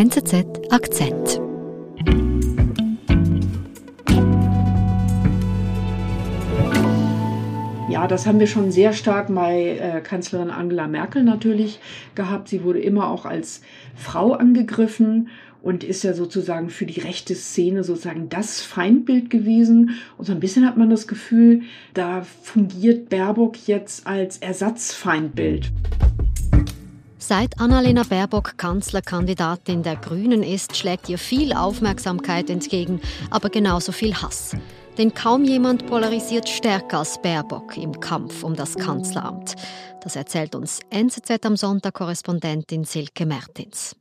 NZZ Akzent. Ja, das haben wir schon sehr stark bei äh, Kanzlerin Angela Merkel natürlich gehabt. Sie wurde immer auch als Frau angegriffen und ist ja sozusagen für die rechte Szene sozusagen das Feindbild gewesen. Und so ein bisschen hat man das Gefühl, da fungiert Baerbock jetzt als Ersatzfeindbild. Seit Annalena Baerbock Kanzlerkandidatin der Grünen ist, schlägt ihr viel Aufmerksamkeit entgegen, aber genauso viel Hass. Denn kaum jemand polarisiert stärker als Baerbock im Kampf um das Kanzleramt. Das erzählt uns NZZ am Sonntag Korrespondentin Silke Mertins.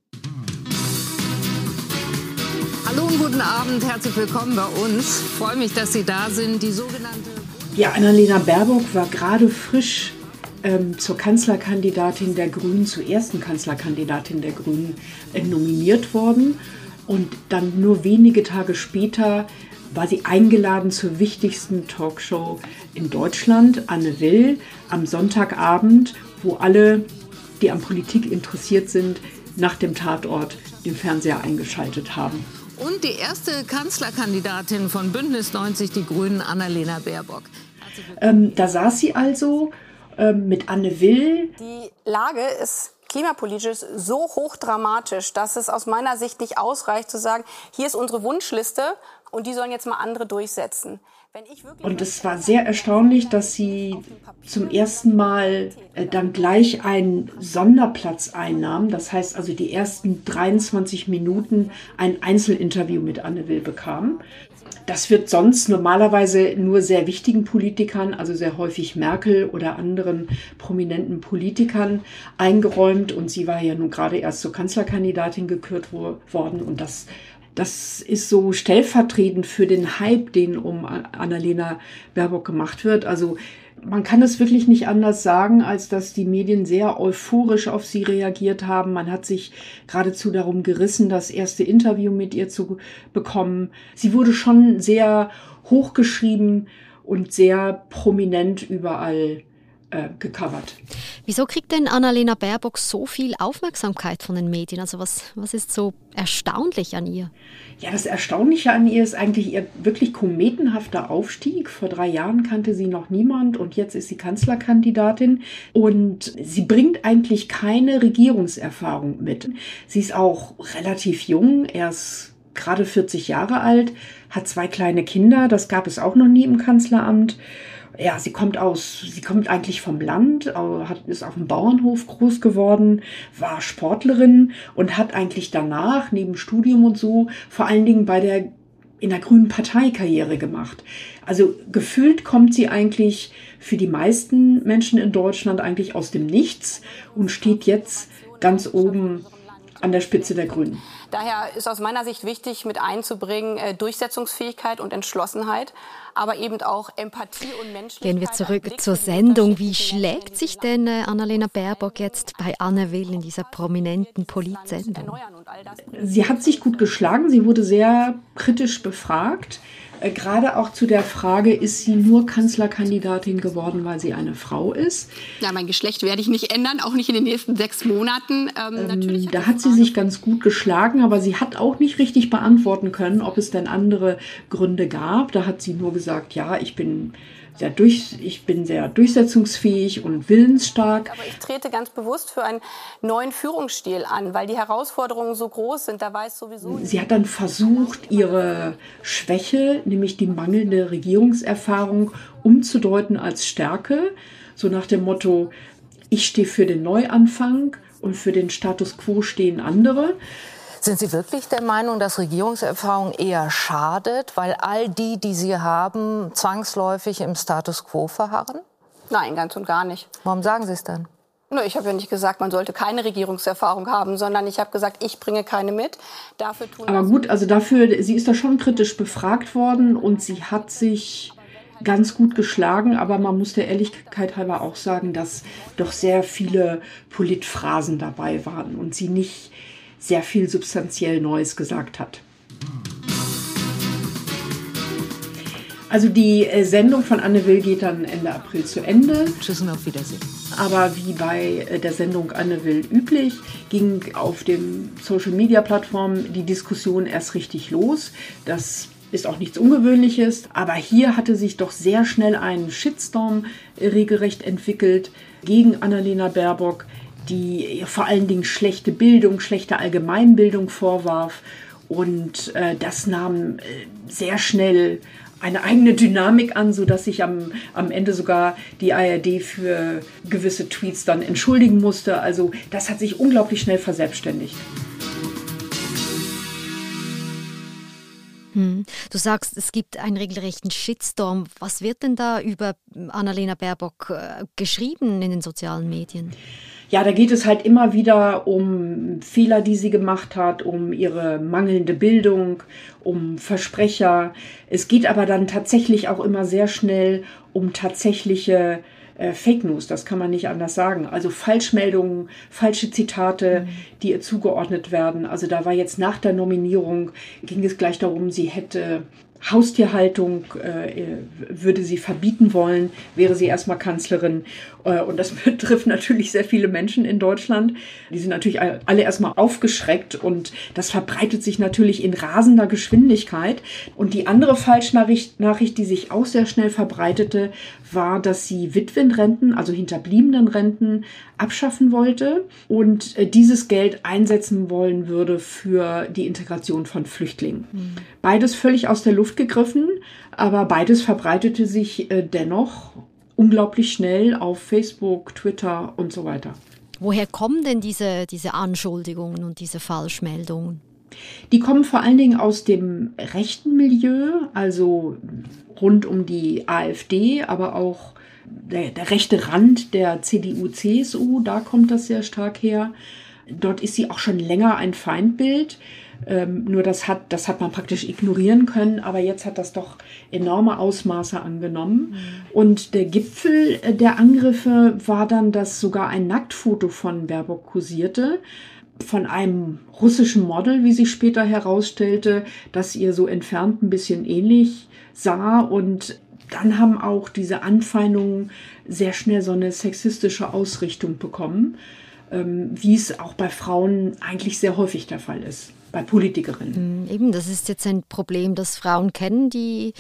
Hallo und guten Abend, herzlich willkommen bei uns. Ich freue mich, dass Sie da sind. Die sogenannte. Ja, Annalena Baerbock war gerade frisch ähm, zur Kanzlerkandidatin der Grünen, zur ersten Kanzlerkandidatin der Grünen äh, nominiert worden. Und dann nur wenige Tage später war sie eingeladen zur wichtigsten Talkshow in Deutschland, Anne Will, am Sonntagabend, wo alle, die an Politik interessiert sind, nach dem Tatort den Fernseher eingeschaltet haben. Und die erste Kanzlerkandidatin von Bündnis 90 Die Grünen, Annalena Baerbock. Ähm, da saß sie also mit Anne Will. Die Lage ist klimapolitisch so hochdramatisch, dass es aus meiner Sicht nicht ausreicht zu sagen, hier ist unsere Wunschliste und die sollen jetzt mal andere durchsetzen. Und es war sehr erstaunlich, dass sie zum ersten Mal äh, dann gleich einen Sonderplatz einnahm. Das heißt also die ersten 23 Minuten ein Einzelinterview mit Anne Will bekam. Das wird sonst normalerweise nur sehr wichtigen Politikern, also sehr häufig Merkel oder anderen prominenten Politikern eingeräumt. Und sie war ja nun gerade erst zur Kanzlerkandidatin gekürt worden. Und das das ist so stellvertretend für den Hype, den um Annalena Baerbock gemacht wird. Also man kann es wirklich nicht anders sagen, als dass die Medien sehr euphorisch auf sie reagiert haben. Man hat sich geradezu darum gerissen, das erste Interview mit ihr zu bekommen. Sie wurde schon sehr hochgeschrieben und sehr prominent überall äh, gecovert. Wieso kriegt denn Annalena Baerbock so viel Aufmerksamkeit von den Medien? Also was, was ist so erstaunlich an ihr? Ja, das Erstaunliche an ihr ist eigentlich ihr wirklich kometenhafter Aufstieg. Vor drei Jahren kannte sie noch niemand und jetzt ist sie Kanzlerkandidatin und sie bringt eigentlich keine Regierungserfahrung mit. Sie ist auch relativ jung, erst gerade 40 Jahre alt, hat zwei kleine Kinder, das gab es auch noch nie im Kanzleramt ja, sie kommt aus, sie kommt eigentlich vom Land, hat, ist auf dem Bauernhof groß geworden, war Sportlerin und hat eigentlich danach, neben Studium und so, vor allen Dingen bei der, in der Grünen Partei Karriere gemacht. Also gefühlt kommt sie eigentlich für die meisten Menschen in Deutschland eigentlich aus dem Nichts und steht jetzt ganz oben an der Spitze der Grünen. Daher ist aus meiner Sicht wichtig, mit einzubringen äh, Durchsetzungsfähigkeit und Entschlossenheit, aber eben auch Empathie und Menschlichkeit. Gehen wir zurück zur Sendung. Wie schlägt sich denn äh, Annalena Baerbock jetzt bei Anne Will in dieser prominenten Politsendung? Sie hat sich gut geschlagen. Sie wurde sehr kritisch befragt. Äh, gerade auch zu der Frage, ist sie nur Kanzlerkandidatin geworden, weil sie eine Frau ist? Ja, mein Geschlecht werde ich nicht ändern, auch nicht in den nächsten sechs Monaten. Ähm, ähm, da hat sie sich ganz gut geschlagen, aber sie hat auch nicht richtig beantworten können, ob es denn andere Gründe gab. Da hat sie nur gesagt, ja, ich bin sehr durch, ich bin sehr durchsetzungsfähig und willensstark. Aber ich trete ganz bewusst für einen neuen Führungsstil an, weil die Herausforderungen so groß sind. Da weiß sowieso. Sie hat dann versucht, ihre Schwäche, nämlich die mangelnde Regierungserfahrung, umzudeuten als Stärke. So nach dem Motto, ich stehe für den Neuanfang und für den Status quo stehen andere. Sind Sie wirklich der Meinung, dass Regierungserfahrung eher schadet, weil all die, die Sie haben, zwangsläufig im Status quo verharren? Nein, ganz und gar nicht. Warum sagen Sie es dann? Ich habe ja nicht gesagt, man sollte keine Regierungserfahrung haben, sondern ich habe gesagt, ich bringe keine mit. Dafür tun Aber gut, also dafür, sie ist da schon kritisch befragt worden und sie hat sich ganz gut geschlagen, aber man muss der Ehrlichkeit halber auch sagen, dass doch sehr viele Politphrasen dabei waren und sie nicht sehr viel substanziell Neues gesagt hat. Also die äh, Sendung von Anne Will geht dann Ende April zu Ende. Tschüss und auf Wiedersehen. Aber wie bei äh, der Sendung Anne Will üblich, ging auf den Social-Media-Plattformen die Diskussion erst richtig los. Das ist auch nichts Ungewöhnliches, aber hier hatte sich doch sehr schnell ein Shitstorm regelrecht entwickelt gegen Annalena Baerbock, die vor allen Dingen schlechte Bildung, schlechte Allgemeinbildung vorwarf. Und äh, das nahm äh, sehr schnell eine eigene Dynamik an, sodass sich am, am Ende sogar die ARD für gewisse Tweets dann entschuldigen musste. Also das hat sich unglaublich schnell verselbstständigt. Hm. Du sagst, es gibt einen regelrechten Shitstorm. Was wird denn da über Annalena Baerbock äh, geschrieben in den sozialen Medien? Ja, da geht es halt immer wieder um Fehler, die sie gemacht hat, um ihre mangelnde Bildung, um Versprecher. Es geht aber dann tatsächlich auch immer sehr schnell um tatsächliche äh, Fake News, das kann man nicht anders sagen. Also Falschmeldungen, falsche Zitate, mhm. die ihr zugeordnet werden. Also da war jetzt nach der Nominierung, ging es gleich darum, sie hätte Haustierhaltung äh, würde sie verbieten wollen, wäre sie erstmal Kanzlerin. Äh, und das betrifft natürlich sehr viele Menschen in Deutschland. Die sind natürlich alle erstmal aufgeschreckt und das verbreitet sich natürlich in rasender Geschwindigkeit. Und die andere Falschnachricht, Nachricht, die sich auch sehr schnell verbreitete, war, dass sie Witwenrenten, also Hinterbliebenenrenten, abschaffen wollte und äh, dieses Geld einsetzen wollen würde für die Integration von Flüchtlingen. Mhm. Beides völlig aus der Luft gegriffen, aber beides verbreitete sich äh, dennoch unglaublich schnell auf Facebook, Twitter und so weiter. Woher kommen denn diese, diese Anschuldigungen und diese Falschmeldungen? Die kommen vor allen Dingen aus dem rechten Milieu, also rund um die AfD, aber auch der, der rechte Rand der CDU-CSU, da kommt das sehr stark her. Dort ist sie auch schon länger ein Feindbild. Ähm, nur das hat, das hat man praktisch ignorieren können, aber jetzt hat das doch enorme Ausmaße angenommen. Mhm. Und der Gipfel der Angriffe war dann, dass sogar ein Nacktfoto von Baerbock kursierte von einem russischen Model, wie sich später herausstellte, das ihr so entfernt ein bisschen ähnlich sah. Und dann haben auch diese Anfeindungen sehr schnell so eine sexistische Ausrichtung bekommen, ähm, wie es auch bei Frauen eigentlich sehr häufig der Fall ist bei Politikerinnen. Hm, eben, das ist jetzt ein Problem, das Frauen kennen, die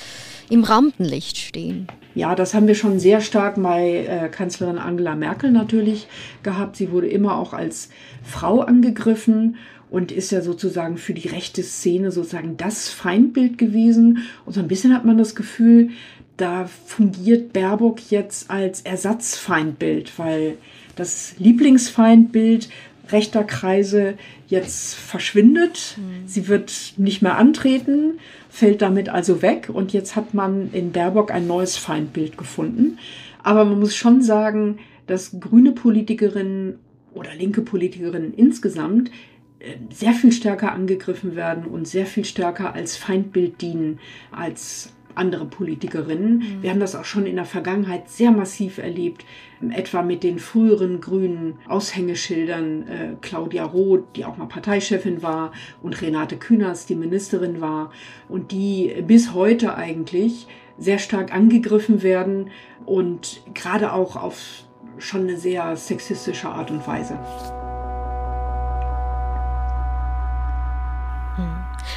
im Rampenlicht stehen. Ja, das haben wir schon sehr stark bei äh, Kanzlerin Angela Merkel natürlich gehabt. Sie wurde immer auch als Frau angegriffen und ist ja sozusagen für die rechte Szene sozusagen das Feindbild gewesen. Und so ein bisschen hat man das Gefühl, da fungiert Baerbock jetzt als Ersatzfeindbild, weil das Lieblingsfeindbild rechter Kreise jetzt verschwindet. Mhm. Sie wird nicht mehr antreten, fällt damit also weg und jetzt hat man in Baerbock ein neues Feindbild gefunden. Aber man muss schon sagen, dass grüne Politikerinnen oder linke Politikerinnen insgesamt äh, sehr viel stärker angegriffen werden und sehr viel stärker als Feindbild dienen als andere Politikerinnen. Mhm. Wir haben das auch schon in der Vergangenheit sehr massiv erlebt, etwa mit den früheren grünen Aushängeschildern äh, Claudia Roth, die auch mal Parteichefin war, und Renate Künast, die Ministerin war, und die bis heute eigentlich sehr stark angegriffen werden und gerade auch auf schon eine sehr sexistische Art und Weise.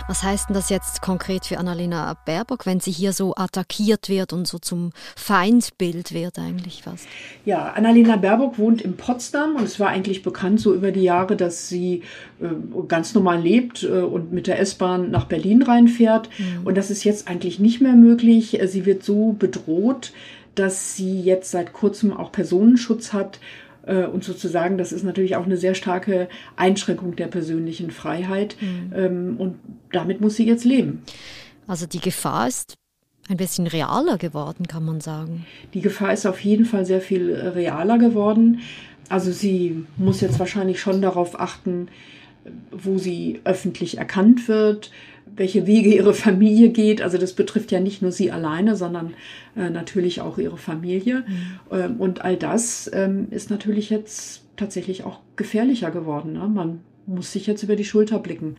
Was heißt denn das jetzt konkret für Annalena Baerbock, wenn sie hier so attackiert wird und so zum Feindbild wird eigentlich fast? Ja, Annalena Baerbock wohnt in Potsdam und es war eigentlich bekannt so über die Jahre, dass sie äh, ganz normal lebt äh, und mit der S-Bahn nach Berlin reinfährt. Mhm. Und das ist jetzt eigentlich nicht mehr möglich. Sie wird so bedroht, dass sie jetzt seit kurzem auch Personenschutz hat äh, und sozusagen, das ist natürlich auch eine sehr starke Einschränkung der persönlichen Freiheit. Mhm. Ähm, und damit muss sie jetzt leben. Also die Gefahr ist ein bisschen realer geworden, kann man sagen. Die Gefahr ist auf jeden Fall sehr viel äh, realer geworden. Also sie muss jetzt wahrscheinlich schon darauf achten, wo sie öffentlich erkannt wird, welche Wege ihre Familie geht. Also das betrifft ja nicht nur sie alleine, sondern äh, natürlich auch ihre Familie. Mhm. Ähm, und all das ähm, ist natürlich jetzt tatsächlich auch gefährlicher geworden. Ne? Man muss sich jetzt über die Schulter blicken.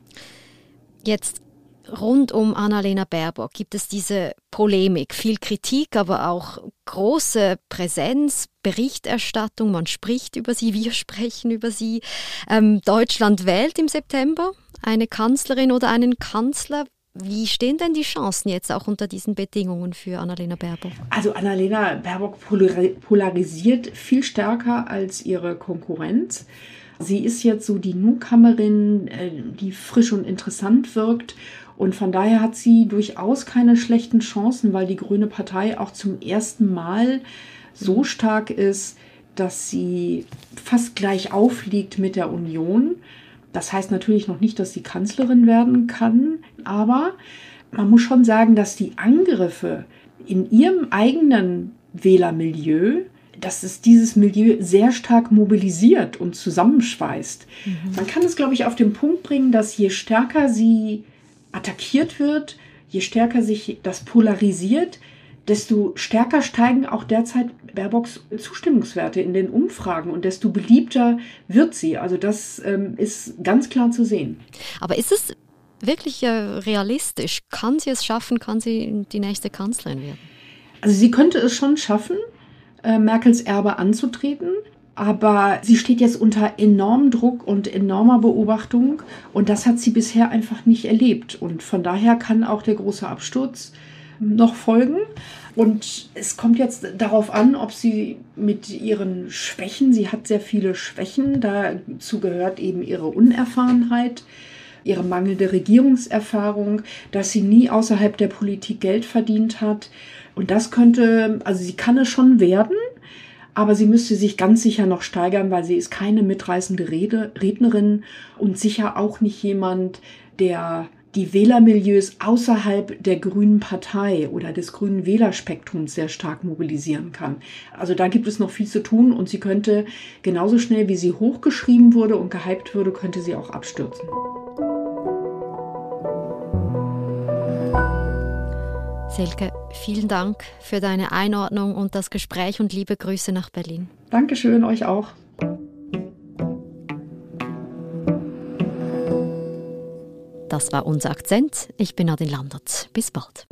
Jetzt rund um Annalena Baerbock gibt es diese Polemik, viel Kritik, aber auch große Präsenz, Berichterstattung. Man spricht über sie, wir sprechen über sie. Ähm, Deutschland wählt im September eine Kanzlerin oder einen Kanzler. Wie stehen denn die Chancen jetzt auch unter diesen Bedingungen für Annalena Baerbock? Also Annalena Baerbock polarisiert viel stärker als ihre Konkurrenz. Sie ist jetzt so die Newcomerin, äh, die frisch und interessant wirkt. Und von daher hat sie durchaus keine schlechten Chancen, weil die Grüne Partei auch zum ersten Mal so stark ist, dass sie fast gleich aufliegt mit der Union. Das heißt natürlich noch nicht, dass sie Kanzlerin werden kann, aber man muss schon sagen, dass die Angriffe in ihrem eigenen Wählermilieu, dass es dieses Milieu sehr stark mobilisiert und zusammenschweißt. Mhm. Man kann es, glaube ich, auf den Punkt bringen, dass je stärker sie attackiert wird, je stärker sich das polarisiert, desto stärker steigen auch derzeit Baerbocks Zustimmungswerte in den Umfragen und desto beliebter wird sie. Also das ähm, ist ganz klar zu sehen. Aber ist es wirklich äh, realistisch? Kann sie es schaffen? Kann sie die nächste Kanzlerin werden? Also sie könnte es schon schaffen, äh, Merkels Erbe anzutreten. Aber sie steht jetzt unter enormem Druck und enormer Beobachtung und das hat sie bisher einfach nicht erlebt. Und von daher kann auch der große Absturz noch folgen. Und es kommt jetzt darauf an, ob sie mit ihren Schwächen, sie hat sehr viele Schwächen, dazu gehört eben ihre Unerfahrenheit, ihre mangelnde Regierungserfahrung, dass sie nie außerhalb der Politik Geld verdient hat. Und das könnte, also sie kann es schon werden, aber sie müsste sich ganz sicher noch steigern, weil sie ist keine mitreißende Rede, Rednerin und sicher auch nicht jemand, der die Wählermilieus außerhalb der Grünen Partei oder des grünen Wählerspektrums sehr stark mobilisieren kann. Also da gibt es noch viel zu tun und sie könnte genauso schnell, wie sie hochgeschrieben wurde und gehypt wurde, könnte sie auch abstürzen. Silke, vielen Dank für deine Einordnung und das Gespräch und liebe Grüße nach Berlin. Dankeschön, euch auch. Das war unser Akzent. Ich bin Nadine Landert. Bis bald.